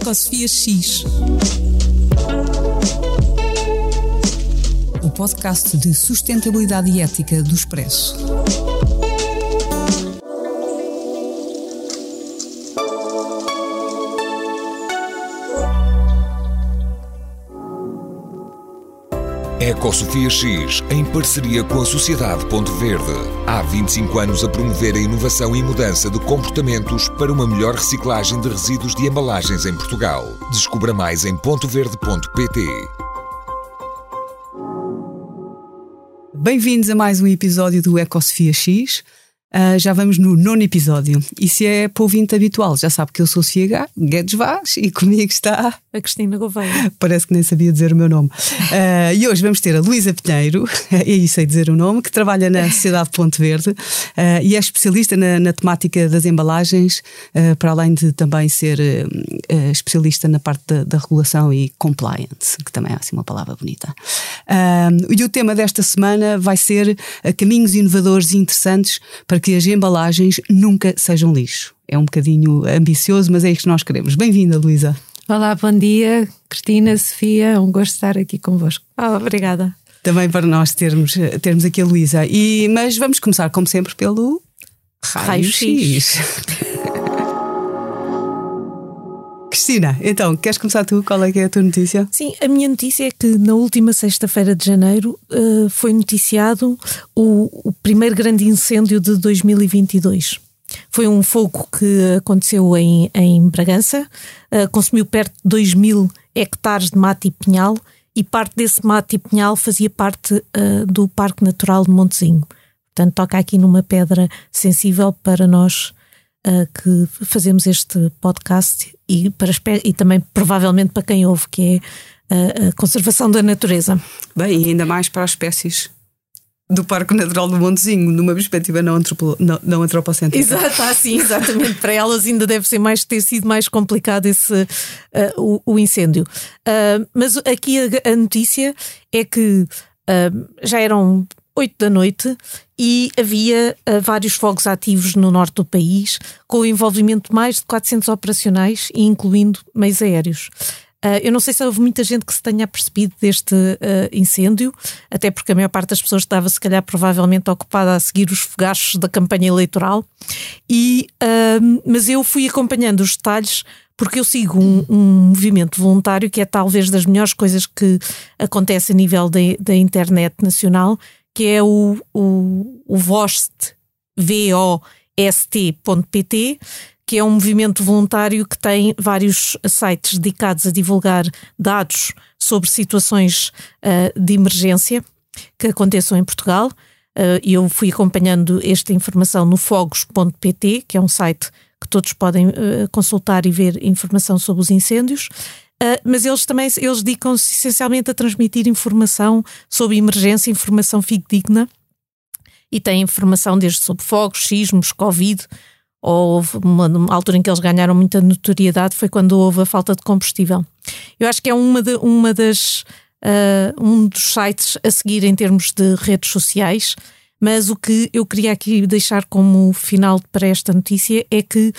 Ecosofia X. O podcast de sustentabilidade e ética do Expresso. Ecosofia X, em parceria com a Sociedade Ponto Verde. Há 25 anos a promover a inovação e mudança de comportamentos para uma melhor reciclagem de resíduos de embalagens em Portugal. Descubra mais em pontoverde.pt. Bem-vindos a mais um episódio do Ecosofia X. Uh, já vamos no nono episódio. E se é ouvinte habitual, já sabe que eu sou Ciega Guedes Vaz e comigo está a Cristina Gouveia. Parece que nem sabia dizer o meu nome. Uh, e hoje vamos ter a Luísa Pinheiro, e aí sei dizer o nome, que trabalha na Sociedade Ponte Verde uh, e é especialista na, na temática das embalagens, para além de também ser especialista na parte da, da, regulação e compliance, que também é assim uma palavra bonita. e o tema desta semana vai ser caminhos inovadores e interessantes para que as embalagens nunca sejam lixo. É um bocadinho ambicioso, mas é isto que nós queremos. Bem-vinda, Luísa. Olá, bom dia, Cristina, Sofia, é um gosto estar aqui convosco. Oh, obrigada. Também para nós termos, termos aqui a Luísa. Mas vamos começar, como sempre, pelo raio-x. Cristina, então, queres começar tu? Qual é que é a tua notícia? Sim, a minha notícia é que na última sexta-feira de janeiro uh, foi noticiado o, o, primeiro grande incêndio de 2022. Foi um fogo que aconteceu em, em Bragança, uh, consumiu perto de 2 mil hectares de mata e pinhal e parte desse mata e pinhal fazia parte uh, do Parque Natural de Montezinho. Portanto, toca aqui numa pedra sensível para nós uh, que fazemos este podcast e, para, e também provavelmente para quem ouve, que é a conservação da natureza. Bem, e ainda mais para as espécies do Parque Natural do Montezinho, numa perspectiva não, antropo, não, não antropocêntrica. Exato, assim, exatamente. Para elas ainda deve ser mais, ter sido mais complicado esse, uh, o, o, incêndio. Uh, mas aqui a, a, notícia é que uh, já eram 8 da noite e havia vários fogos ativos no norte do país, com o envolvimento de mais de 400 operacionais, incluindo meios aéreos. Uh, eu não sei se houve muita gente que se tenha percebido deste uh, incêndio, até porque a maior parte das pessoas estava, se calhar, provavelmente ocupada a seguir os fogachos da campanha eleitoral. E, uh, mas eu fui acompanhando os detalhes porque eu sigo um, um, movimento voluntário que é talvez das melhores coisas que acontece a nível da internet nacional, que é o, o, o VOST, V-O-S-T.pt, que é um movimento voluntário que tem vários sites dedicados a divulgar dados sobre situações uh, de emergência que aconteçam em Portugal. Uh, eu fui acompanhando esta informação no fogos.pt, que é um site que todos podem uh, consultar e ver informação sobre os incêndios. Uh, mas eles também eles dedicam-se essencialmente a transmitir informação sobre emergência, informação fidedigna e têm informação desde sobre fogos, sismos, Covid. Houve uma, uma, altura em que eles ganharam muita notoriedade foi quando houve a falta de combustível. Eu acho que é uma, de, uma das uh, um dos sites a seguir em termos de redes sociais. Mas o que eu queria aqui deixar como final para esta notícia é que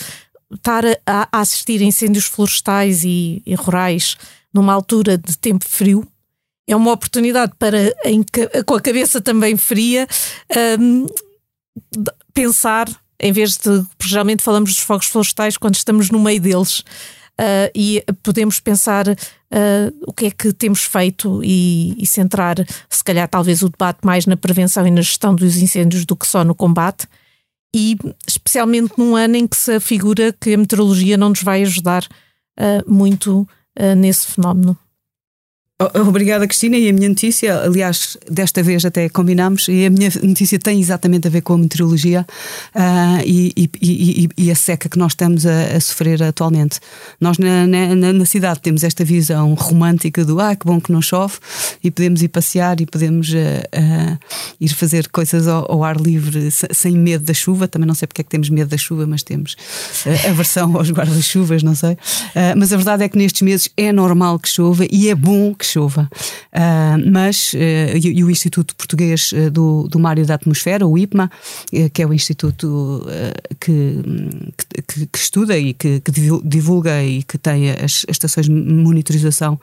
estar a, a assistir incêndios florestais e, e, rurais numa altura de tempo frio é uma oportunidade para, em, com a cabeça também fria, um, pensar, em vez de. Geralmente falamos dos fogos florestais quando estamos no meio deles. Uh, e podemos pensar uh, o que é que temos feito e, e, centrar, se calhar, talvez o debate mais na prevenção e na gestão dos incêndios do que só no combate e especialmente num ano em que se afigura que a meteorologia não nos vai ajudar uh, muito nesse fenómeno. Obrigada, Cristina. E a minha notícia, aliás, desta vez até combinámos, e a minha notícia tem exatamente a ver com a meteorologia uh, e, e, e, e, a seca que nós estamos a, a sofrer atualmente. Nós na, na, na, cidade temos esta visão romântica do ah, que bom que não chove, e podemos ir passear e podemos uh, uh, ir fazer coisas ao, ao, ar livre sem medo da chuva. Também não sei porque é que temos medo da chuva, mas temos aversão aos guarda-chuvas, não sei. mas a verdade é que nestes meses é normal que chova e é bom que chova. Uh, mas, uh, e, e, o Instituto Português do, do Mar e da Atmosfera, o IPMA, que é o instituto que, que, que, estuda e que, que, divulga e que tem as, estações de monitorização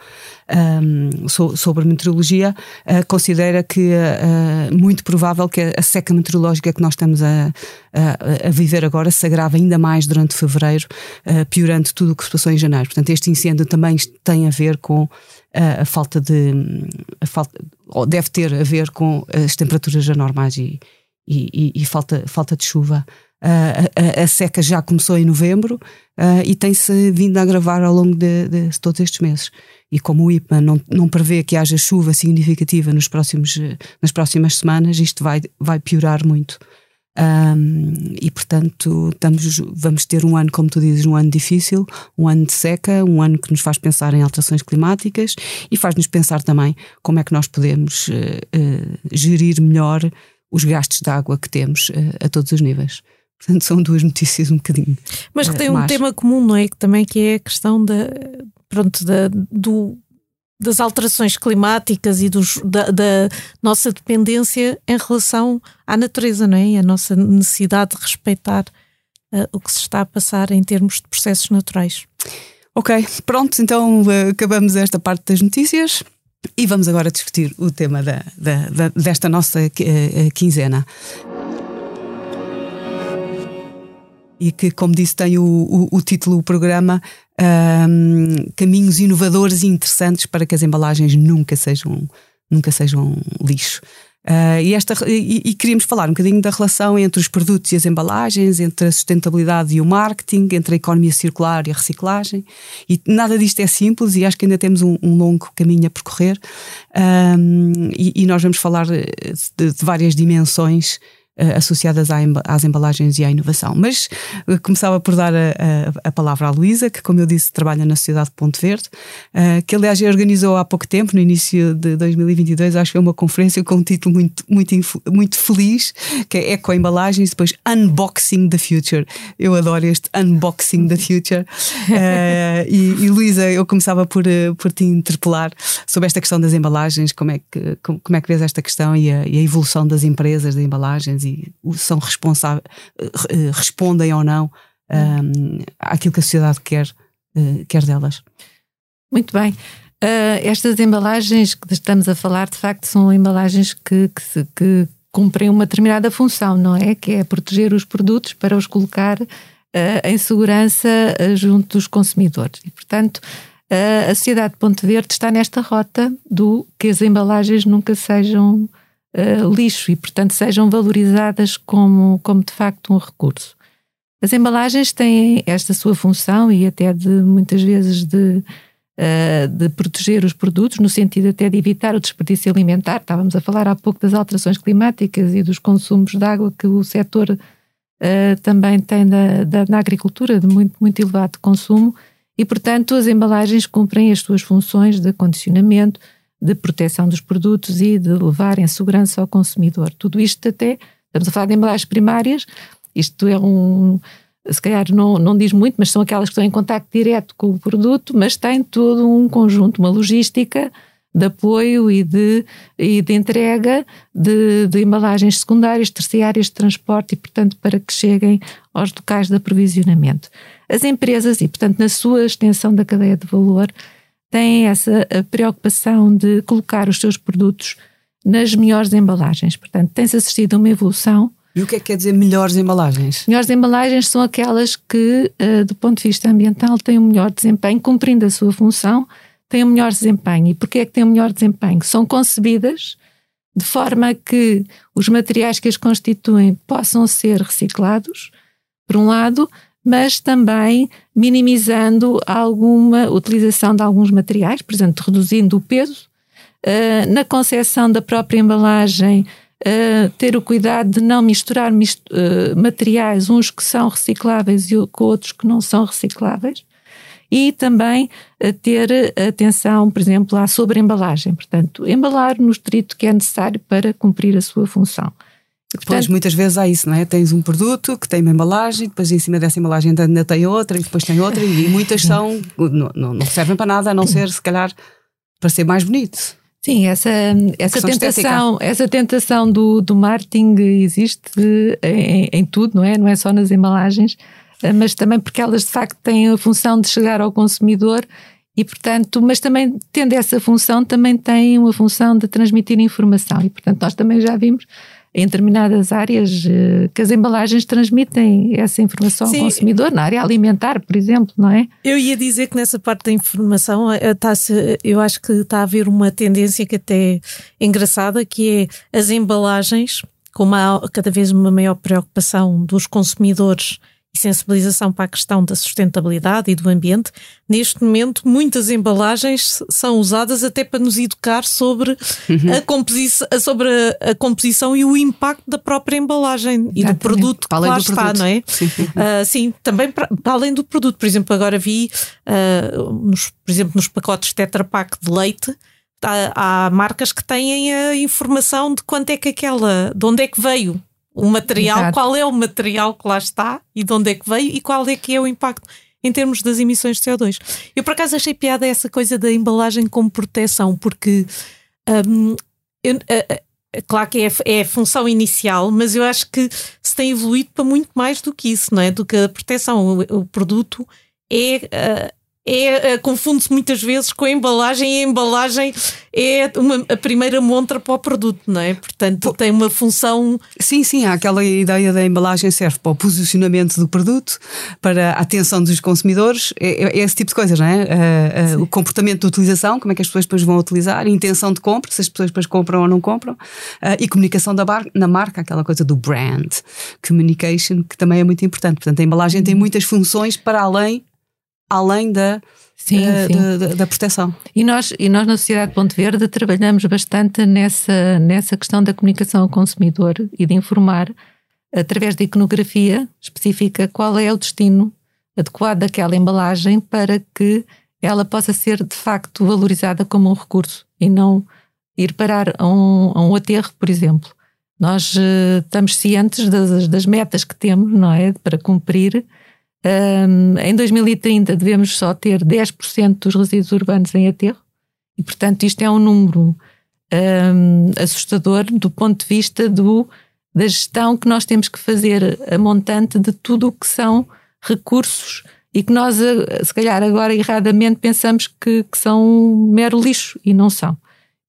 um, so, sobre meteorologia, considera que é muito provável que a seca meteorológica que nós estamos a, a, a viver agora se agrava ainda mais durante fevereiro, piorando tudo o que se passou em janeiro. Portanto, este incêndio também tem a ver com a, a falta de. A falta, ou deve ter a ver com as temperaturas anormais e, e, e, e falta, falta de chuva. A, a, a, seca já começou em novembro uh, e tem-se vindo a agravar ao longo de, de, todos estes meses. E como o IPMA não, não prevê que haja chuva significativa nos próximos, nas próximas semanas, isto vai, vai piorar muito. Um, e portanto estamos, vamos ter um ano, como tu dizes, um ano difícil, um ano de seca, um ano que nos faz pensar em alterações climáticas e faz-nos pensar também como é que nós podemos uh, uh, gerir melhor os gastos de água que temos uh, a todos os níveis. Portanto, são duas notícias um bocadinho. Mas que tem um tema comum, não é? Que também que é a questão da, pronto, da, do das alterações climáticas e dos, da, da, nossa dependência em relação à natureza, não é? E a nossa necessidade de respeitar uh, o que se está a passar em termos de processos naturais. Ok, pronto, então uh, acabamos esta parte das notícias e vamos agora discutir o tema da, da, desta nossa uh, quinzena. E que, como disse, tem o, o, o título do programa um, Caminhos inovadores e interessantes para que as embalagens nunca sejam, nunca sejam lixo. Uh, e, esta, e, e, queríamos falar um bocadinho da relação entre os produtos e as embalagens, entre a sustentabilidade e o marketing, entre a economia circular e a reciclagem. E nada disto é simples e acho que ainda temos um, um longo caminho a percorrer. Um, e, e, nós vamos falar de, de várias dimensões associadas às embalagens e à inovação. Mas uh, começava por dar a, a, a palavra à Luísa, que, como eu disse, trabalha na Sociedade Ponto Verde, uh, que aliás organizou há pouco tempo, no início de 2022, acho que foi uma conferência com um título muito, muito, muito feliz, que é Eco Embalagens, depois Unboxing the Future. Eu adoro este Unboxing the Future. e, e Luísa, eu começava por, por te interpelar sobre esta questão das embalagens, como é que, como, como é que vês esta questão e a, e a evolução das empresas de embalagens e são responsáveis, eh, respondem ou não um, àquilo que a sociedade quer, uh, quer delas. Muito bem. Uh, estas embalagens que estamos a falar, de facto, são embalagens que, que, que, cumprem uma determinada função, não é? Que é proteger os produtos para os colocar uh, em segurança junto dos consumidores. E, portanto, a Sociedade de Ponte Verde está nesta rota do que as embalagens nunca sejam uh, lixo e, portanto, sejam valorizadas como, como de facto um recurso. As embalagens têm esta sua função e até de muitas vezes de, uh, de proteger os produtos, no sentido até de evitar o desperdício alimentar. Estávamos a falar há pouco das alterações climáticas e dos consumos de água que o setor uh, também tem da, da, na agricultura, de muito, muito elevado consumo, e portanto as embalagens cumprem as suas funções de condicionamento, de proteção dos produtos e de levar em segurança ao consumidor. Tudo isto até, estamos a falar de embalagens primárias, isto é um, se calhar não, não diz muito, mas são aquelas que estão em contato direto com o produto, mas tem todo um conjunto, uma logística de apoio e de, e de entrega de, de embalagens secundárias, terciárias de transporte e, portanto, para que cheguem aos locais de aprovisionamento. As empresas, e portanto, na sua extensão da cadeia de valor, têm essa preocupação de colocar os seus produtos nas melhores embalagens. Portanto, tem-se assistido a uma evolução. E o que é que quer dizer melhores embalagens? Melhores embalagens são aquelas que, uh, do ponto de vista ambiental, têm um melhor desempenho, cumprindo a sua função, têm um melhor desempenho. E porquê é que têm um melhor desempenho? São concebidas de forma que os materiais que as constituem possam ser reciclados, por um lado, mas também minimizando alguma utilização de alguns materiais, por exemplo, reduzindo o peso, uh, na concepção da própria embalagem, uh, ter o cuidado de não misturar mist uh, materiais, uns que são recicláveis e com outros que não são recicláveis, e também ter atenção, por exemplo, à sobreembalagem, portanto, embalar no estrito que é necessário para cumprir a sua função. Depois, muitas vezes há isso, não é? Tens um produto que tem uma embalagem, depois em cima dessa embalagem ainda tem outra, e depois tem outra, e muitas são, não, não servem para nada, a não ser, se calhar, para ser mais bonito. Sim, essa, essa tentação, essa tentação do, do marketing existe em, em, tudo, não é? Não é só nas embalagens, eh, mas também porque elas de facto têm a função de chegar ao consumidor e, portanto, mas também tendo essa função, também têm uma função de transmitir informação. E, portanto, nós também já vimos em determinadas áreas eh, que as embalagens transmitem essa informação Sim. ao consumidor, na área alimentar, por exemplo, não é? Eu ia dizer que nessa parte da informação está eh, eu acho que está a haver uma tendência que até é engraçada, que é as embalagens, com uma, cada vez uma maior preocupação dos consumidores e sensibilização para a questão da sustentabilidade e do ambiente, neste momento muitas embalagens são usadas até para nos educar sobre, uhum. a, composição, sobre a, a, composição e o impacto da própria embalagem e do produto que lá está, produto. não é? Sim, uh, sim também para, para, além do produto. Por exemplo, agora vi, uh, nos, por exemplo, nos pacotes Tetra Pak de leite, há, há marcas que têm a informação de quanto é que aquela, de onde é que veio o material, Exato. qual é o material que lá está e de onde é que veio e qual é que é o impacto em termos das emissões de CO2. Eu por acaso achei piada essa coisa da embalagem como proteção, porque um, eu, uh, claro que é, é, a função inicial, mas eu acho que se tem evoluído para muito mais do que isso, não é? Do que a proteção. O, o produto é, uh, é, é confunde-se muitas vezes com a embalagem e a embalagem é uma, a primeira montra para o produto, não é? Portanto, tem uma função. Sim, sim, há aquela ideia da embalagem serve para o posicionamento do produto, para a atenção dos consumidores, é, é, é esse tipo de coisas, não é? Uh, uh, o comportamento de utilização, como é que as pessoas depois vão utilizar, intenção de compra, se as pessoas depois compram ou não compram, uh, e comunicação da bar na marca, aquela coisa do brand communication, que também é muito importante. Portanto, a embalagem tem muitas funções para além além da, sim, uh, sim. Da, da, proteção. E nós, e nós na Sociedade Ponte Verde trabalhamos bastante nessa, nessa questão da comunicação ao consumidor e de informar, através da iconografia específica, qual é o destino adequado daquela embalagem para que ela possa ser de facto valorizada como um recurso e não ir parar a um, a um aterro, por exemplo. Nós uh, estamos cientes das, das metas que temos, não é? Para cumprir um, em 2030 devemos só ter 10% dos resíduos urbanos em aterro, e portanto isto é um número um, assustador do ponto de vista do, da gestão que nós temos que fazer a montante de tudo o que são recursos e que nós, se calhar agora erradamente, pensamos que, que são mero lixo e não são.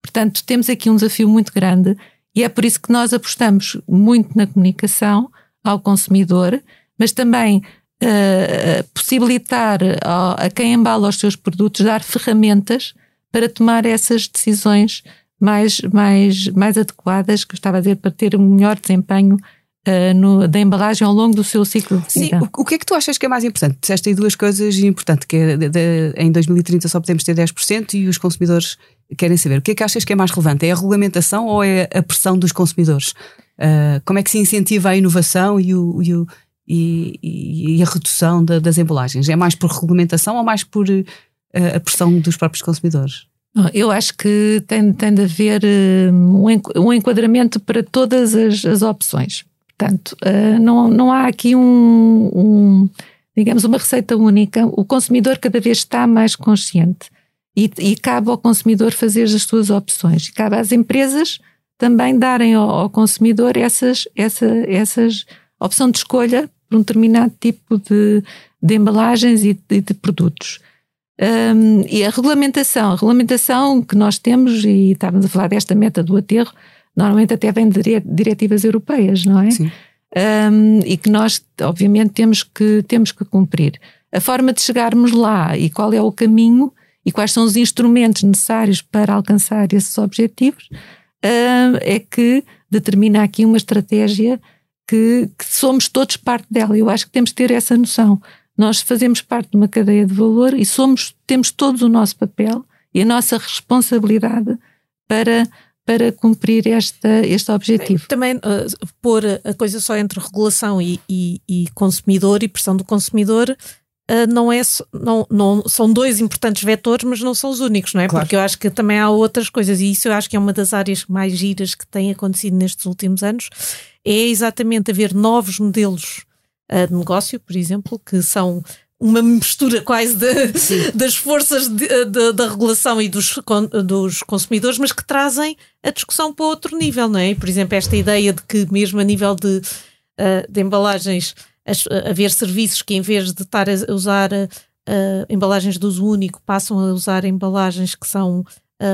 Portanto, temos aqui um desafio muito grande e é por isso que nós apostamos muito na comunicação ao consumidor, mas também uh, possibilitar a, a quem embala os seus produtos dar ferramentas para tomar essas decisões mais, mais, mais adequadas, que eu estava a dizer, para ter um melhor desempenho uh, no, da embalagem ao longo do seu ciclo de vida. Sim, o, o, que é que tu achas que é mais importante? Disseste aí duas coisas importantes, que é de, de, em 2030 só podemos ter 10% e os consumidores querem saber. O que é que achas que é mais relevante? É a regulamentação ou é a pressão dos consumidores? Uh, como é que se incentiva a inovação e o, e o e, e, a redução da, das embalagens? É mais por regulamentação ou mais por uh, a pressão dos próprios consumidores? Eu acho que tem, tem de haver eh, um enquadramento para todas as, as opções. Portanto, uh, não, não há aqui um, um, digamos, uma receita única. O consumidor cada vez está mais consciente e, e cabe ao consumidor fazer as suas opções. E cabe às empresas também darem ao, ao consumidor essas, essa, essas opção de escolha por um determinado tipo de, de embalagens e de, de produtos. Um, e a regulamentação, a regulamentação que nós temos, e estávamos a falar desta meta do aterro, normalmente até vem de diretivas europeias, não é? Sim. Um, e que nós, obviamente, temos que, temos que cumprir. A forma de chegarmos lá e qual é o caminho e quais são os instrumentos necessários para alcançar esses objetivos uh, é que determina aqui uma estratégia que, que, somos todos parte dela. Eu acho que temos que ter essa noção. Nós fazemos parte de uma cadeia de valor e somos, temos todos o nosso papel e a nossa responsabilidade para, para cumprir esta, este objetivo. Também uh, pôr a coisa só entre regulação e, e, e consumidor e pressão do consumidor Uh, não é não, não são dois importantes vetores, mas não são os únicos, não é? Claro. Porque eu acho que também há outras coisas e isso eu acho que é uma das áreas mais giras que tem acontecido nestes últimos anos, é exatamente haver novos modelos uh, de negócio, por exemplo, que são uma mistura quase de, das forças de, de, da regulação e dos, dos consumidores, mas que trazem a discussão para outro nível, não é? Por exemplo, esta ideia de que mesmo a nível de, uh, de embalagens haver serviços que em vez de estar a usar embalagens de uso único passam a usar embalagens que são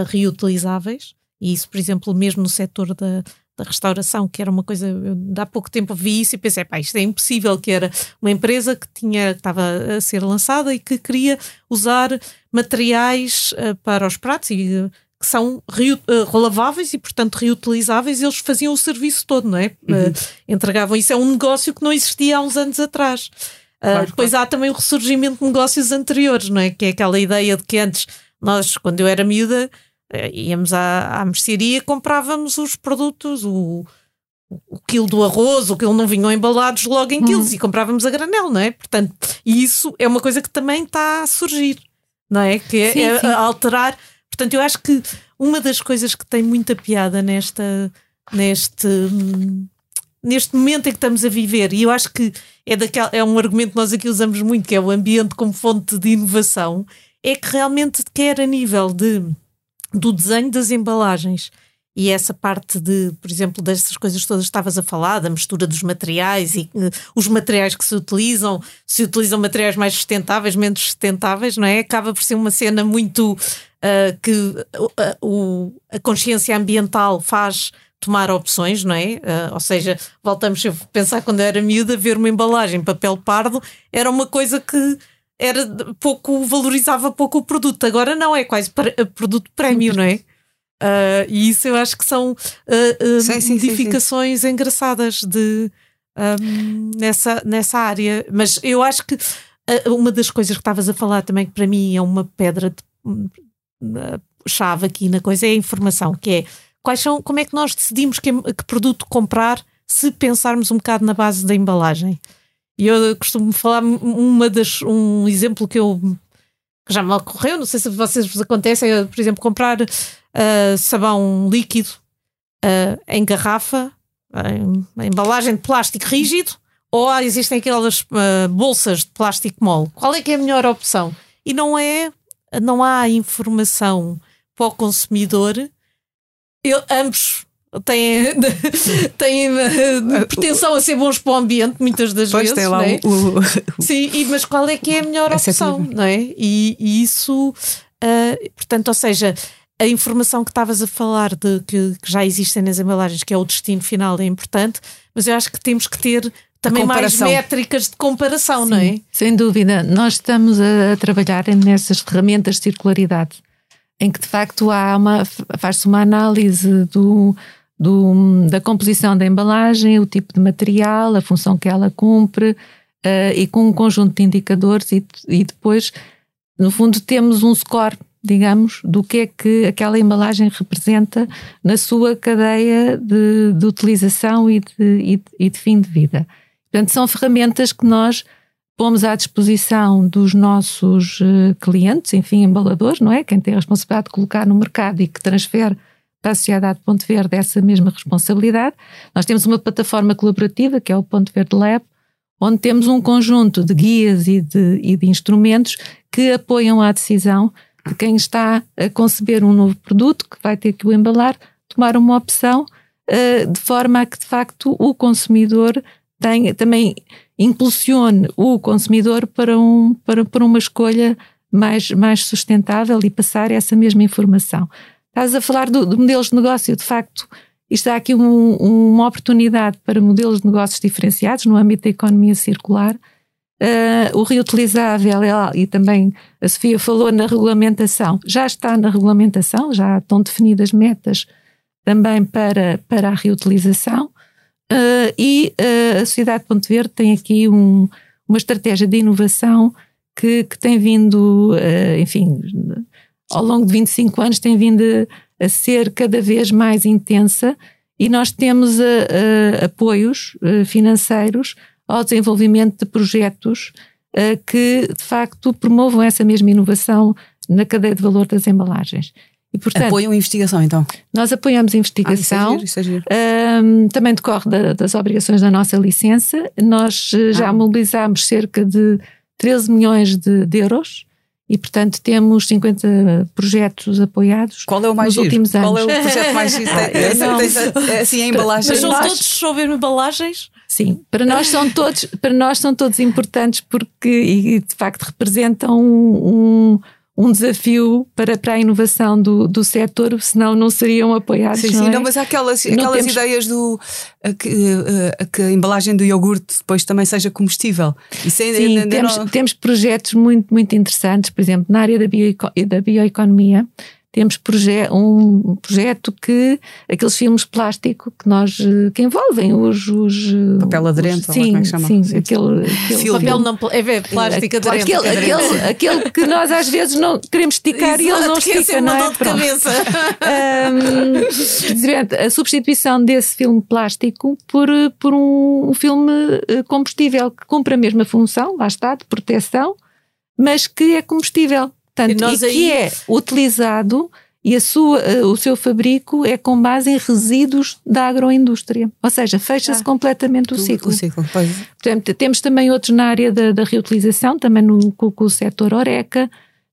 reutilizáveis e isso, por exemplo, mesmo no setor da, da restauração, que era uma coisa, eu há pouco tempo vi isso e pensei, pá, isto é impossível, que era uma empresa que tinha, que estava a ser lançada e que queria usar materiais uh, para os pratos e uh, que são uh, relaváveis e, portanto, reutilizáveis, eles faziam o serviço todo, não é? Uhum. entregavam. Isso é um negócio que não existia há uns anos atrás. Claro, depois claro. há também o ressurgimento de negócios anteriores, não é? Que é aquela ideia de que antes, nós, quando eu era miúda, eh, íamos à, à mercearia comprávamos os produtos, o, o quilo do arroz, o quilo não vinham embalados logo em quilos hum. e comprávamos a granel, não é? Portanto, isso é uma coisa que também está a surgir, não é? Que é, sim, é sim. alterar. Portanto, eu acho que uma das coisas que tem muita piada nesta, neste, neste momento em que estamos a viver, e eu acho que é, daquela, é um argumento que nós aqui usamos muito, que é o ambiente como fonte de inovação, é que realmente quer a nível de do desenho das embalagens. E essa parte de, por exemplo, dessas coisas todas que estavas a falar, da mistura dos materiais e uh, os materiais que se utilizam, se utilizam materiais mais sustentáveis, menos sustentáveis, não é? Acaba por ser uma cena muito uh, que uh, a consciência ambiental faz tomar opções, não é? ou seja, voltamos a pensar quando eu era miúda, ver uma embalagem em papel pardo era uma coisa que era pouco, valorizava pouco o produto. Agora não, é quase eh, produto prémio, não é? Uh, e isso eu acho que são uh, uh, sim, sim, modificações sim, engraçadas de, um, nessa, nessa área. Mas eu acho que uma das coisas que estavas a falar também, que para mim é uma pedra de, chave aqui na coisa, é a informação, que é quais são, como é que nós decidimos que, que produto comprar se pensarmos um bocado na base da embalagem. E eu costumo falar uma das, um exemplo que eu que já me ocorreu, não sei se vocês vos acontece, é, por exemplo, comprar uh, sabão líquido uh, em garrafa, em, em, embalagem de plástico rígido, ou existem aquelas uh, bolsas de plástico mole. Qual é que é a melhor opção? E não é, não há informação para o consumidor. Eu, ambos têm, têm uh, pretensão a ser bons para o ambiente, muitas das pois vezes. Tem lá é? o, o, Sim, e, mas qual é que é a melhor é opção, não é? E, e isso, uh, portanto, ou seja, a informação que estavas a falar de que, que, já existem nas embalagens, que é o destino final, é importante, mas eu acho que temos que ter também mais métricas de comparação, Sim, não é? Sem dúvida. Nós estamos a, a trabalhar nessas ferramentas de circularidade, em que de facto há uma faz-se uma análise do do, da composição da embalagem, o tipo de material, a função que ela cumpre, uh, e com um conjunto de indicadores, e, e depois, no fundo, temos um score, digamos, do que é que aquela embalagem representa na sua cadeia de, de utilização e de, e, e de fim de vida. Portanto, são ferramentas que nós pomos à disposição dos nossos uh, clientes, enfim, embaladores, não é? Quem tem a responsabilidade de colocar no mercado e que transfere para a Sociedade Ponto Verde essa mesma responsabilidade. Nós temos uma plataforma colaborativa, que é o Ponto Verde Lab, onde temos um conjunto de guias e de, e de instrumentos que apoiam a decisão de quem está a conceber um novo produto, que vai ter que o embalar, tomar uma opção, uh, de forma a que, de facto, o consumidor tenha, também impulsione o consumidor para, um, para, para uma escolha mais, mais sustentável e passar essa mesma informação. Estás a falar do, de modelos de negócio, de facto, isto há aqui um, uma oportunidade para modelos de negócios diferenciados no âmbito da economia circular. Uh, o reutilizável e também a Sofia falou na regulamentação, já está na regulamentação, já estão definidas metas também para, para a reutilização uh, e uh, a Sociedade Ponto Verde tem aqui um, uma estratégia de inovação que, que tem vindo, enfim, ao longo de 25 anos tem vindo a, a ser cada vez mais intensa e nós temos a, a, apoios eh, financeiros ao desenvolvimento de projetos eh, que de facto promovam essa mesma inovação na cadeia de valor das embalagens. E, portanto, Apoiam a investigação, então? Nós apoiamos a investigação. Ah, isso é giro, isso é. Um, também decorre da, das obrigações da nossa licença. Nós eh, já ah. mobilizámos cerca de 13 milhões de, de euros e, portanto, temos 50 projetos apoiados. Qual é o mais nos giro? últimos anos. Qual é o projeto mais giro? Ah, não. Tens, assim, a embalagem. Mas são nós- todos sobre embalagens? Sim, para nós são todos, para nós são todos importantes porque e, de facto representam um, um, um desafio para, para a inovação do, do setor, senão não seriam apoiados. Sim, não sim, é? não, mas há aquelas, Não aquelas temos- ideias do a que, a, a que a embalagem do iogurte depois também seja comestível. Isso ainda, Sim, ainda temos, não- temos projetos muito, muito interessantes, por exemplo, na área da, bioeco- da bioeconomia. Temos proje um projeto que aqueles filmes plástico que nós eh, que envolvem os, os eh, Papel aderente, os, sim, como é que chama? sim, Sim. aquele, aquele. Papel não, é ver, plástico aderente. aquele, aquele, aquele que nós às vezes não queremos esticar e ele não Exato, estica, é não é? de Pronto. cabeça. Precisamente, a substituição desse filme plástico por, por um, um filme eh, combustível que cumpre a mesma função, lá está, de proteção, mas que é combustível. Portanto, E e aí- que é utilizado e a sua, eh, o seu fabrico é com base em resíduos da agroindústria. Ou seja, fecha-se Ah. completamente o ciclo. O ciclo, pois. Portanto, temos também outros na área da, da reutilização, também no, com, com o setor Oreca.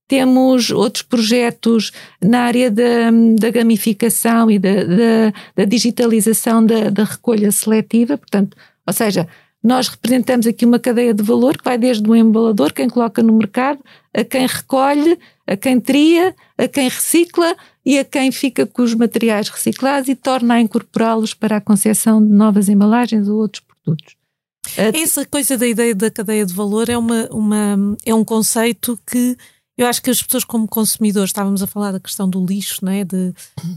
Temos outros projetos na área da, da gamificação e da, da, da digitalização da, da recolha seletiva. Portanto, ou seja, nós representamos aqui uma cadeia de valor que vai desde o embalador, quem coloca no mercado, a quem recolhe, a quem tria, a quem recicla e a quem fica com os materiais reciclados e torna a incorporá-los para a concepção de novas embalagens ou outros produtos. Essa coisa da ideia da cadeia de valor é, uma, uma, é um conceito que eu acho que as pessoas, como consumidores, estávamos a falar da questão do lixo, não é? de,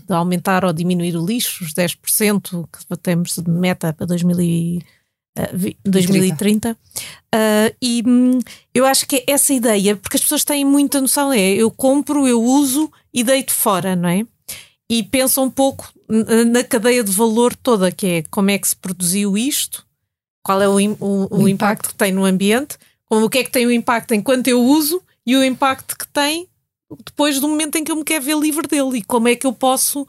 de aumentar ou diminuir o lixo, os 10% que temos de meta para 2000 e, eh, vi- 2030. Ah, e hum, eu acho que essa ideia, porque as pessoas têm muita noção, é eu compro, eu uso e deito fora, não é? E pensam um pouco n- na cadeia de valor toda, que é como é que se produziu isto, qual é o, o- o O impacto que tem no ambiente, como o que é que tem o impacto enquanto eu uso e o impacto que tem depois do momento em que eu me quero ver livre dele e como é que eu posso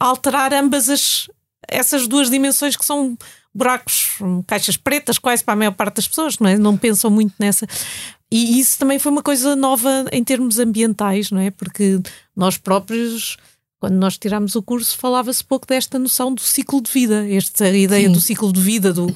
alterar ambas as essas duas dimensões que são buracos, caixas pretas, quase para a maior parte das pessoas, não é? Não pensam muito nessa. E isso também foi uma coisa nova em termos ambientais, não é? Porque nós próprios, quando nós tirámos o curso, falava-se pouco desta noção do ciclo de vida, esta ideia Sim. do ciclo de vida, do,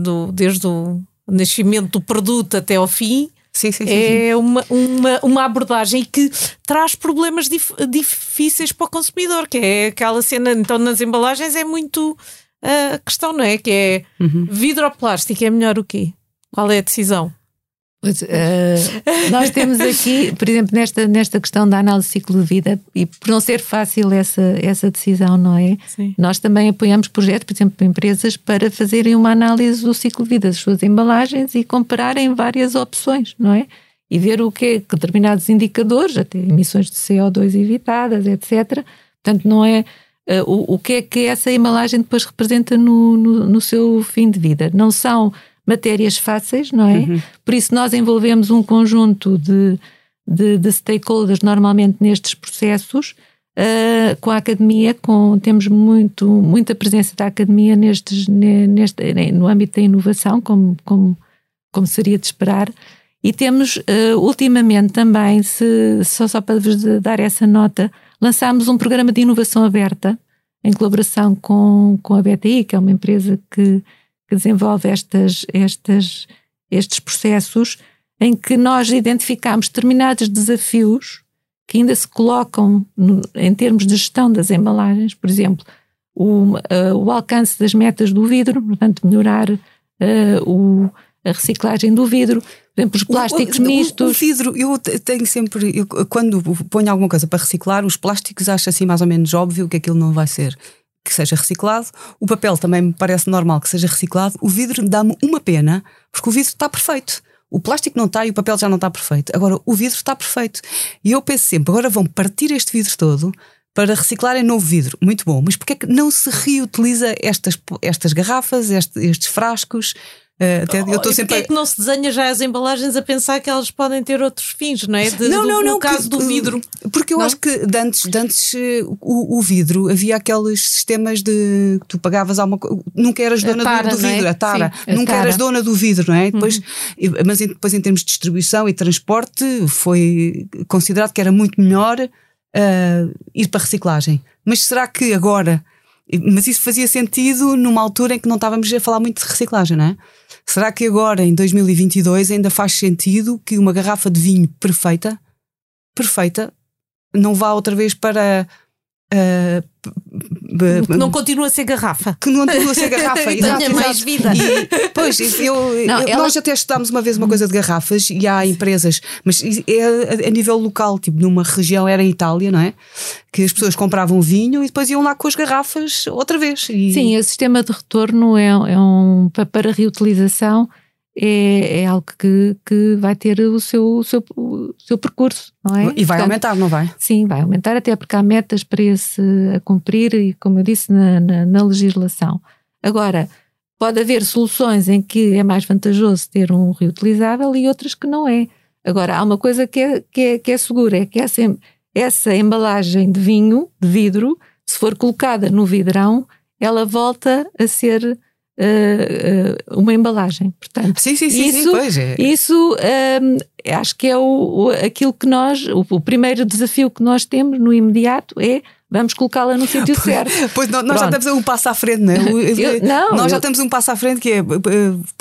do, desde o nascimento do produto até ao fim, Sim, sim, é uma, uma, uma abordagem que traz problemas dif- difíceis para o consumidor, que é aquela cena, então nas embalagens é muito a questão, não é? Que é Uhum. vidro ou plástico, é melhor o quê? Qual é a decisão? Eh, nós temos aqui, por exemplo, nesta, nesta questão da análise de ciclo de vida, e por não ser fácil essa, essa decisão, não é? Sim. Nós também apoiamos projetos, por exemplo, para empresas para fazerem uma análise do ciclo de vida das suas embalagens e compararem várias opções, não é? E ver o que é determinados indicadores, até emissões de CO2 evitadas, etc. Portanto, não é eh, o, o que é que essa embalagem depois representa no, no, no seu fim de vida. Não são matérias fáceis, não é? Por isso nós envolvemos um conjunto de, de, de stakeholders normalmente nestes processos, uh, com a academia, com, temos muito, muita presença da academia nestes, ne- neste, no âmbito da inovação, como, como, como seria de esperar. E temos, uh, ultimamente também, se, só, só para vos dar essa nota, lançámos um programa de inovação aberta, em colaboração com, com a BTI, que é uma empresa que, que desenvolve estas, estas, estes processos, em que nós identificamos determinados desafios que ainda se colocam no- em termos de gestão das embalagens, por exemplo, o, eh, o alcance das metas do vidro, portanto, melhorar eh, o- a reciclagem do vidro, por exemplo, os plásticos o, o- mistos. O, vidro, eu te- tenho sempre. eu, quando ponho alguma coisa para reciclar, os plásticos acho assim mais ou menos óbvio que aquilo não vai ser. Que seja reciclado, o papel também me parece normal que seja reciclado, o vidro dá-me uma pena, porque o vidro está perfeito. O plástico não está e o papel já não está perfeito. Agora, o vidro está perfeito. E eu penso sempre, agora vão partir este vidro todo para reciclar em novo vidro. Muito bom. Mas porquê é que não se reutiliza estas, estas garrafas, este- estes frascos? Uh, até eu estou sempre. é que não se desenha já as embalagens a pensar que elas podem ter outros fins, não é? De, não, não, do, não. No caso do vidro. Porque eu não? acho que de antes, de antes o, o, vidro havia aqueles sistemas de que tu pagavas alguma coisa. Nunca eras dona tara, do, do, vidro, é? a tara. Sim, a nunca tara. eras dona do vidro, não é? Depois, uhum. Mas depois, em termos de distribuição e transporte, foi considerado que era muito melhor uh, ir para reciclagem. Mas será que agora. Mas isso fazia sentido numa altura em que não estávamos a falar muito de reciclagem, não é? Será que agora, em 2022, ainda faz sentido que uma garrafa de vinho perfeita, perfeita, não vá outra vez para. Uh, que não continua a ser garrafa. Que não continua a ser garrafa. exato, tenha mais vida. E, pois, eu, não, eu, ela... nós até estudámos uma vez uma coisa de garrafas e há empresas, mas é a, a nível local, tipo numa região, era em Itália, não é? Que as pessoas compravam vinho e depois iam lá com as garrafas outra vez. E... Sim, o sistema de retorno é, é um para reutilização é, é, algo que, que vai ter o seu, o seu, o seu percurso, não é? E vai Portanto, aumentar, não vai? Sim, vai aumentar, até porque há metas para esse a cumprir e, como eu disse, na, na, na, legislação. Agora, pode haver soluções em que é mais vantajoso ter um reutilizável e outras que não é. Agora, há uma coisa que é, que é, que é segura, é que essa, essa embalagem de vinho, de vidro, se for colocada no vidrão, ela volta a ser Uh, uma embalagem. Portanto, sim, sim, sim, isso, sim, pois é. isso um, acho que é o, o, aquilo que nós, o, o, primeiro desafio que nós temos no imediato é vamos colocá-la no sítio certo. Pois nós, nós já estamos um passo à frente, não é? Eu, não, nós já eu... estamos um passo à frente que é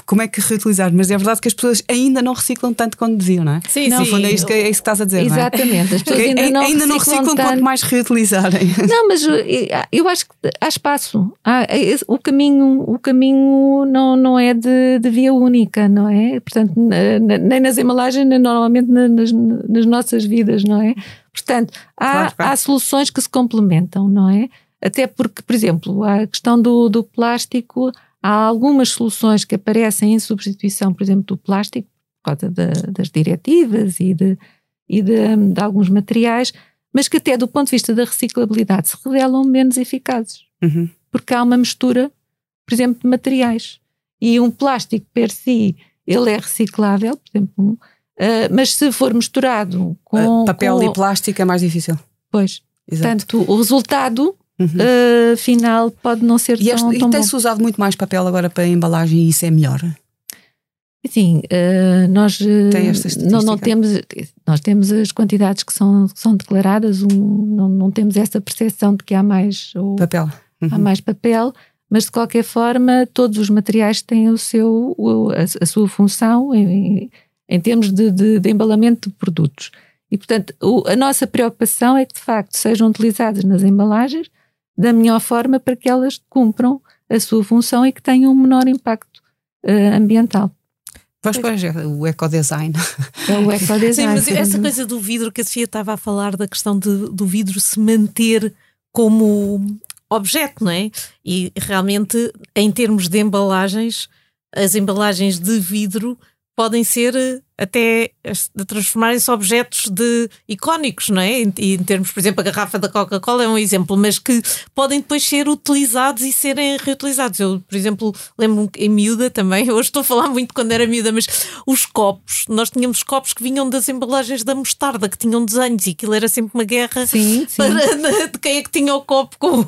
como é que reutilizar, mas é verdade que as pessoas ainda não reciclam tanto quanto deviam, não é? Sim, no sim. fundo é isso que, é isso que estás a dizer. Exatamente, as pessoas é? ainda, não, ainda reciclam não reciclam tanto. quanto mais reutilizarem. Não, mas eu acho que há espaço. Há, o caminho, o caminho não, não é de, de via única, não é? Portanto, nem nas embalagens, nem normalmente nas, nas nossas vidas, não é? Portanto, há, Claro, claro. há soluções que se complementam, não é? Até porque, por exemplo, a questão do, do plástico, há algumas soluções que aparecem em substituição, por exemplo, do plástico, por causa da- das diretivas e, de, e de, de alguns materiais, mas que até do ponto de vista da reciclabilidade se revelam menos eficazes, Uhum. porque há uma mistura, por exemplo, de materiais. E um plástico per si, ele é reciclável, por exemplo, um, ah, mas se for misturado com... Uh, Papel com, e plástico é mais difícil. Pois, Exato. portanto, o resultado Uhum. ah, final pode não ser E, tão, este, e tão bom. tem-se usado muito mais papel agora para embalagem e isso é melhor. Sim, nós não, não temos, nós temos as quantidades que são, que são declaradas, um, não, não temos essa percepção de que há mais, ou, Papel. há Uhum. mais papel, mas de qualquer forma todos os materiais têm o seu, a, a sua função em termos de, de- de embalamento de produtos. E portanto o- a nossa preocupação é que de facto sejam utilizadas nas embalagens da melhor forma para que elas cumpram a sua função e que tenham um menor impacto eh, ambiental. Pois, pois, é o ecodesign. É o Sim, ecodesign. mas essa coisa do vidro que a Sofia estava a falar, da questão de- do vidro se manter como objeto, não é? E realmente, em termos de embalagens, as embalagens de vidro podem ser eh, até de transformarem-se em objetos de icónicos, não é? Em, em termos, por exemplo, a garrafa da Coca-Cola é um exemplo, mas que podem depois ser utilizados e serem reutilizados. Eu, por exemplo, lembro-me em miúda também, hoje estou a falar muito quando era miúda, mas os copos, nós tínhamos copos que vinham das embalagens da mostarda, que tinham desenhos e aquilo era sempre uma guerra Sim, sim. para de quem é que tinha o copo com o,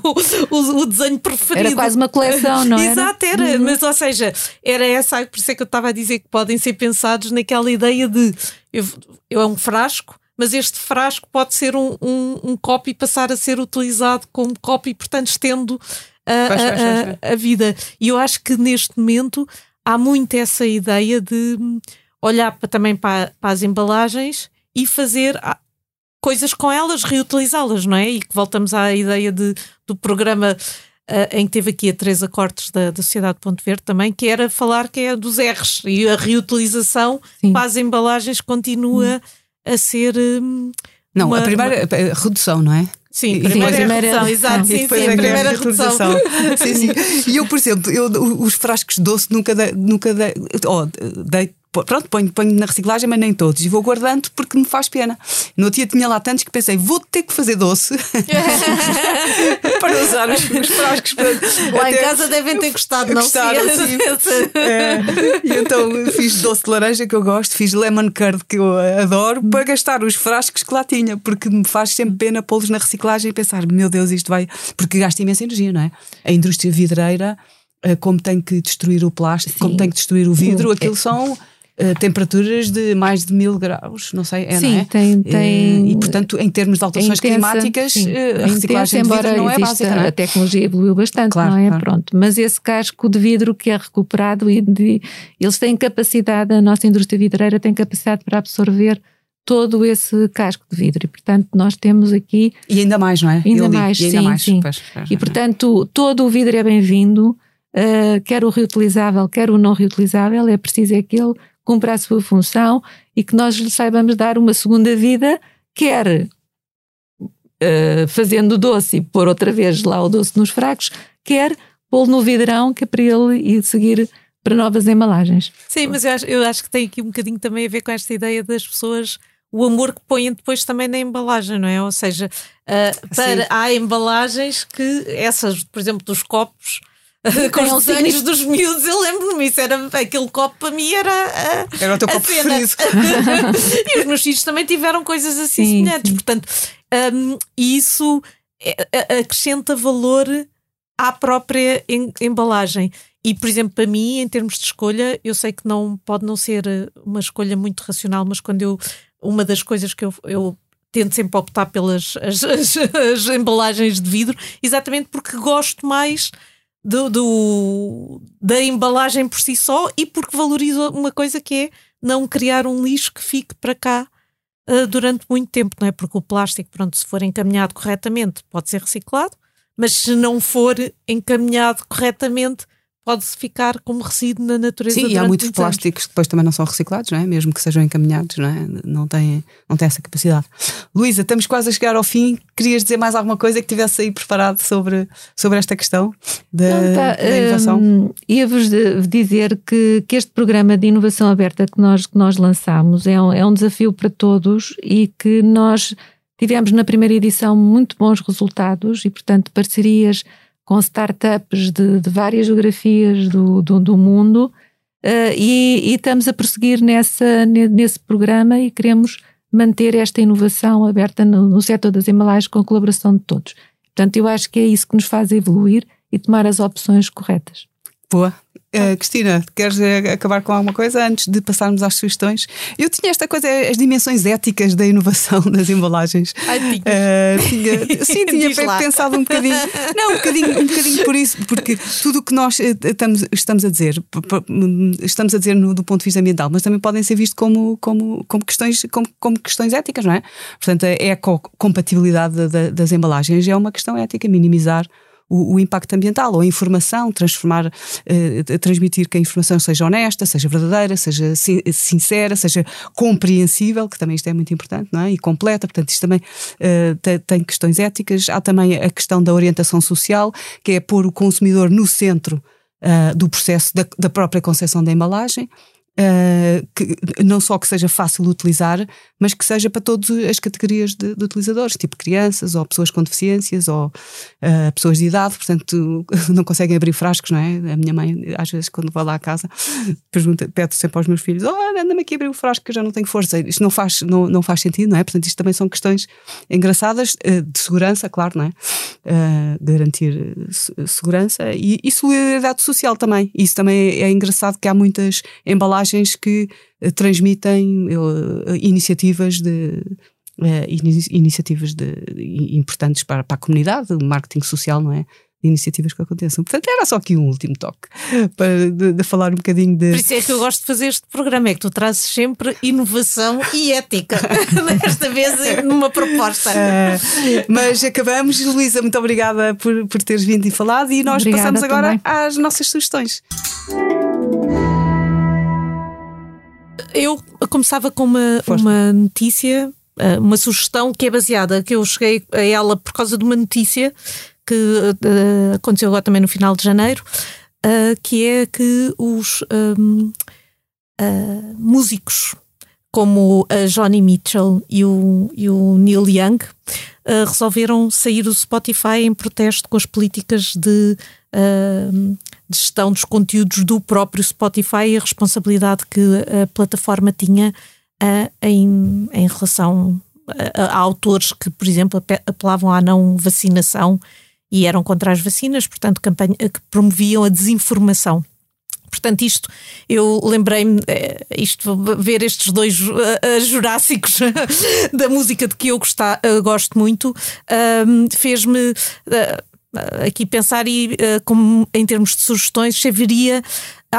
o- o desenho preferido. Era quase uma coleção, não era? Exato, era. Uhum. Mas, ou seja, era essa, por isso é que eu estava a dizer que podem ser pensados naquela ideia de eu, eu é um frasco, mas este frasco pode ser um, um, um copo e passar a ser utilizado como copo e, portanto, estendo a, a- a- a vida. E eu acho que neste momento há muito essa ideia de hum, olhar para- também para, para as embalagens e fazer ah, coisas com elas, reutilizá-las, não é? E que voltamos à ideia de, do programa em que teve aqui a Teresa Cortes da, da Sociedade de Ponto Verde também, que era falar que é dos R's e a reutilização Sim. para as embalagens continua a ser. hum, Não, uma- a primeira a redução, não é? Sim, primeira depois é a a redução, exato, sim, sim, a primeira redução. sim, sim. E eu, por exemplo, eu, os frascos de doce nunca dei, nunca dei, oh, dei pronto, ponho, ponho na reciclagem, mas nem todos. E vou guardando porque me faz pena. No outro dia tinha lá tantos que pensei, vou ter que fazer doce para usar os, os frascos. Para, lá até, em casa devem ter gostado, não sim. é, E então fiz doce de laranja que eu gosto, fiz lemon curd que eu adoro, para gastar os frascos que lá tinha, porque me faz sempre pena pô-los na reciclagem e pensar, meu Deus, isto vai. Porque gasta imensa energia, não é? A indústria vidreira, eh, como tem que destruir o plástico, Sim. como tem que destruir o vidro, aquilo são Uh, temperaturas de mais de mil graus, não sei, é, sim, não é? Tem, eh, tem, e portanto, em termos de alterações intensa, climáticas, sim, a reciclagem intensa, de vidro não é básica. Não é? A tecnologia evoluiu bastante, claro, não é? Claro. Pronto, mas esse casco de vidro que é recuperado e de, eles têm capacidade, a nossa indústria vidreira tem capacidade para absorver todo esse casco de vidro e portanto nós temos aqui e ainda mais não é ainda mais e ainda sim, mais sim. Pois, pois, e portanto todo o vidro é bem-vindo uh, quer o reutilizável quer o não reutilizável é preciso é que ele cumpra a sua função e que nós lhe saibamos dar uma segunda vida, quer uh, fazendo doce e pôr outra vez lá o doce nos fracos, quer pô-lo no vidrão, que é para ele ir seguir para novas embalagens. Sim, mas eu acho, eu acho que tem aqui um bocadinho também a ver com esta ideia das pessoas o amor que põem depois também na embalagem, não é? Ou seja, uh, para, há embalagens que essas, por exemplo, dos copos, com os anos dos miúdos, eu lembro-me, isso era aquele copo para mim era a, era o teu copo preferido. e os meus filhos também tiveram coisas assim sim, semelhantes, sim. portanto, um, isso é, acrescenta valor à própria embalagem. E, por exemplo, para mim, em termos de escolha, eu sei que não pode não ser uma escolha muito racional, mas quando eu uma das coisas que eu, eu tento sempre optar pelas as, as, as embalagens de vidro, exatamente porque gosto mais do, do, da embalagem por si só e porque valorizo uma coisa que é não criar um lixo que fique para cá uh, durante muito tempo, não é? Porque o plástico, pronto, se for encaminhado corretamente, pode ser reciclado, mas se não for encaminhado corretamente, pode-se ficar como resíduo na natureza. Sim, e há muitos plásticos que depois também não são reciclados, não é? mesmo que sejam encaminhados, não, é? não, têm, não têm essa capacidade. Luísa, estamos quase a chegar ao fim. Querias dizer mais alguma coisa que tivesse aí preparado sobre, sobre esta questão da, não, tá, da inovação? Hum, Ia-vos dizer que, que este programa de inovação aberta que nós, que nós lançamos é um, é um desafio para todos e que nós tivemos na primeira edição muito bons resultados e, portanto, parcerias com startups de, de várias geografias do, do, do mundo uh, e, e, estamos a prosseguir nessa, nesse programa e queremos manter esta inovação aberta no, no setor das embalagens com a colaboração de todos. Portanto, eu acho que é isso que nos faz evoluir e tomar as opções corretas. Boa, Uh, Cristina, queres uh, acabar com alguma coisa antes de passarmos às sugestões? Eu tinha esta coisa, as dimensões éticas da inovação das embalagens. Ai, uh, tinha, sim, tinha pensado um bocadinho. Não, um bocadinho, um bocadinho por isso, porque tudo o que nós estamos, estamos a dizer, estamos a dizer no, do ponto de vista ambiental, mas também podem ser vistos como, como, como, questões, como, como questões éticas, não é? Portanto, a ecocompatibilidade das embalagens é uma questão ética, minimizar o, o, impacto ambiental ou a informação, transformar, uh, transmitir que a informação seja honesta, seja verdadeira, seja sincera, seja compreensível, que também isto é muito importante, não é? E completa, portanto, isto também uh, tem, questões éticas. Há também a questão da orientação social, que é pôr o consumidor no centro Uh, do processo da, da, própria concepção da embalagem Uh, que, não só que seja fácil de utilizar, mas que seja para todas as categorias de, de utilizadores, tipo crianças, ou pessoas com deficiências, ou uh, pessoas de idade, portanto não conseguem abrir frascos, não é? A minha mãe, às vezes, quando vai lá à casa, pergunta, pede sempre aos meus filhos: Oh, anda-me aqui a abrir o frasco que eu já não tenho força. Isto não faz, não, não faz sentido, não é? Portanto, isto também são questões engraçadas, uh, de segurança, claro, não é? Garantir segurança e, e solidariedade social também. Isso também é engraçado que há muitas embalagens que uh, transmitem uh, iniciativas de uh, iniciativas de, importantes para, para a comunidade, o marketing social, não é? Iniciativas que aconteçam. Portanto, era só aqui um último toque para de, de, falar um bocadinho de. Por isso é que eu gosto de fazer este programa, é que tu trazes sempre inovação e ética, desta vez numa proposta. Uh, mas acabamos, Luísa, muito obrigada por, por teres vindo e falado, e nós obrigada passamos agora também. às nossas sugestões. Eu começava com uma, uma notícia, eh, uma sugestão que é baseada, que eu cheguei a ela por causa de uma notícia que uh, aconteceu agora também no final de janeiro, uh, que é que os. Um, uh, músicos como a Johnny Mitchell e o, e o Neil Young resolveram sair do Spotify em protesto com as políticas de, uh, de, gestão dos conteúdos do próprio Spotify e a responsabilidade que a plataforma tinha em, em relação a, a, autores que, por exemplo, apelavam à não vacinação e eram contra as vacinas, portanto, campanha, que promoviam a desinformação. Portanto, isto, eu lembrei-me, eh, isto, ver estes dois uh, jurássicos da música de que eu gostar, uh, gosto muito, fez-me aqui pensar e, como em termos de sugestões, se haveria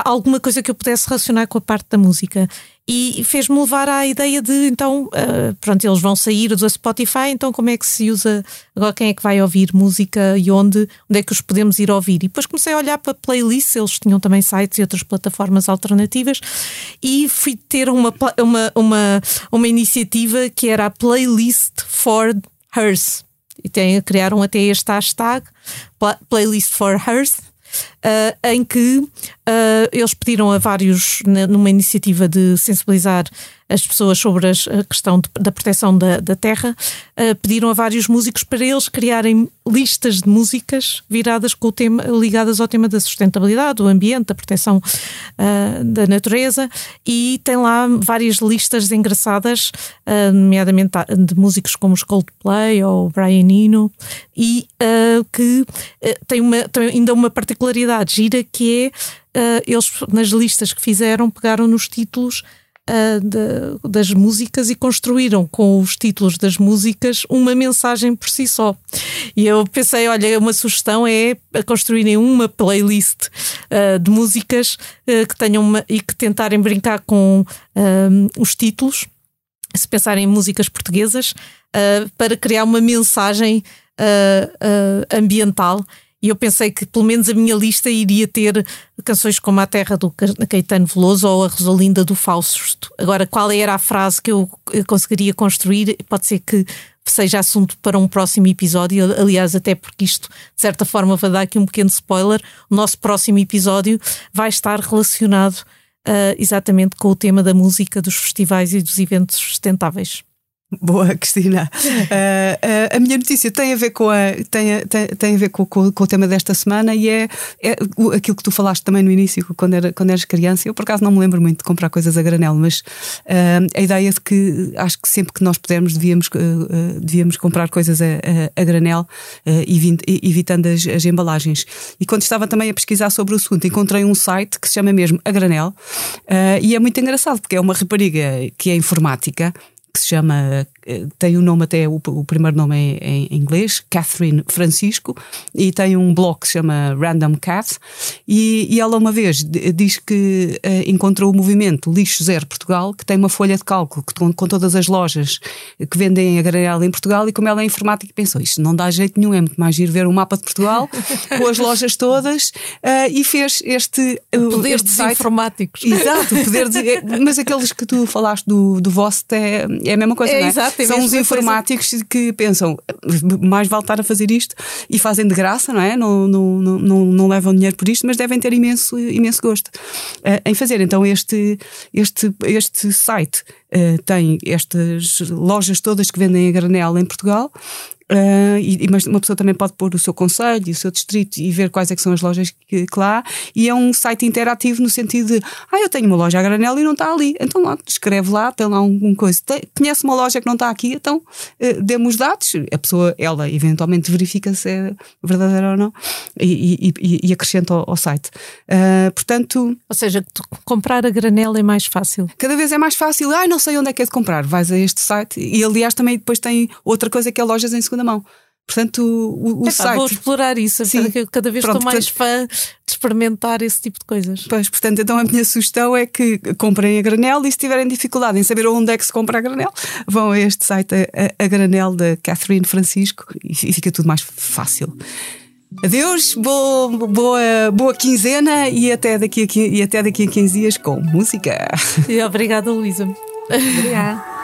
alguma coisa que eu pudesse relacionar com a parte da música e fez-me levar à ideia de então, uh, pronto, eles vão sair do Spotify, então como é que se usa, agora quem é que vai ouvir música e onde, onde é que os podemos ir ouvir? E depois comecei a olhar para playlists, eles tinham também sites e outras plataformas alternativas e fui ter uma, uma, uma, uma iniciativa que era a Playlist for Hers. E tem, criaram até este hashtag, Playlist for Hers, uh, em que uh, eles pediram a vários, numa iniciativa de sensibilizar as pessoas sobre as, a questão de, da proteção da, da terra, uh, pediram a vários músicos para eles criarem listas de músicas viradas com o tema, ligadas ao tema da sustentabilidade, do ambiente, da proteção uh, da natureza, e tem lá várias listas engraçadas, uh, nomeadamente de músicos como os Coldplay ou Brian Eno, e que tem, uma, tem ainda uma particularidade gira que é eles nas listas que fizeram pegaram nos títulos uh, de, das músicas e construíram com os títulos das músicas uma mensagem por si só. E eu pensei, olha, uma sugestão é construírem uma playlist uh, de músicas uh, que tenham uma, e que tentarem brincar com os títulos, se pensarem em músicas portuguesas, para criar uma mensagem ambiental e eu pensei que pelo menos a minha lista iria ter canções como A Terra do Caetano Veloso ou A Rosalinda do Fausto. Agora, qual era a frase que eu conseguiria construir? Pode ser que seja assunto para um próximo episódio. Aliás, até porque isto, de certa forma, vai dar aqui um pequeno spoiler. O nosso próximo episódio vai estar relacionado uh, exatamente com o tema da música, dos festivais e dos eventos sustentáveis. Boa, Cristina. Uh, uh, a minha notícia tem a ver com, a, tem, tem, tem a ver com, com, com, o tema desta semana e é, é, aquilo que tu falaste também no início, quando, era, quando eras criança. Eu, por acaso, não me lembro muito de comprar coisas a granel, mas uh, a ideia de que acho que sempre que nós pudermos devíamos, devíamos comprar coisas a, a, a granel, evitando as, as, embalagens. E quando estava também a pesquisar sobre o assunto, encontrei um site que se chama mesmo A Granel e é muito engraçado porque é uma rapariga que é informática que se chama tem o um nome até, o, o primeiro nome é em, em, inglês, Catherine Francisco, e tem um blog que se chama Random Cat, e, e ela uma vez diz que uh, encontrou o movimento Lixo Zero Portugal, que tem uma folha de cálculo com, com todas as lojas que vendem a granel em Portugal, e como ela é informática, pensou, isto não dá jeito nenhum, é muito mais ir ver o mapa de Portugal, com as lojas todas, uh, e fez este... Uh, poder este site. informáticos. Exato, poder de, mas aqueles que tu falaste do, do vosso é, é a mesma coisa, é, não é? Exato são os informáticos coisa. que pensam mais vale estar a fazer isto e fazem de graça, não é? Não, não, não, não levam dinheiro por isto, mas devem ter imenso, imenso gosto uh, em fazer. Então, este, este, este site uh, tem estas lojas todas que vendem a granel em Portugal Uh, e, mas uma pessoa também pode pôr o seu conselho e o seu distrito e ver quais é que são as lojas que, que lá. E é um site interativo no sentido de ah, eu tenho uma loja a granel e não está ali. Então lá, escreve lá, tem lá um, coisa. Tem, conhece uma loja que não está aqui então uh, dê-me os dados, a pessoa ela eventualmente verifica se é verdadeira ou não e, e, e acrescenta ao, ao site. Uh, portanto... Ou seja, comprar a granel é mais fácil. Cada vez é mais fácil, ah, não sei onde é que é de comprar. Vais a este site e aliás também depois tem outra coisa que é lojas em segunda mão. Portanto, o, o site. Vou explorar isso, Sim. porque eu cada vez Pronto, estou mais portanto, fã de experimentar esse tipo de coisas. Pois, portanto, então a minha sugestão é que comprem a granel e se tiverem dificuldade em saber onde é que se compra a granel, vão a este site, a, a granel da Catherine Francisco e fica tudo mais fácil. Adeus, boa, boa, boa quinzena e até, daqui a, e até daqui a 15 dias com música. E obrigada, Luísa. Obrigada.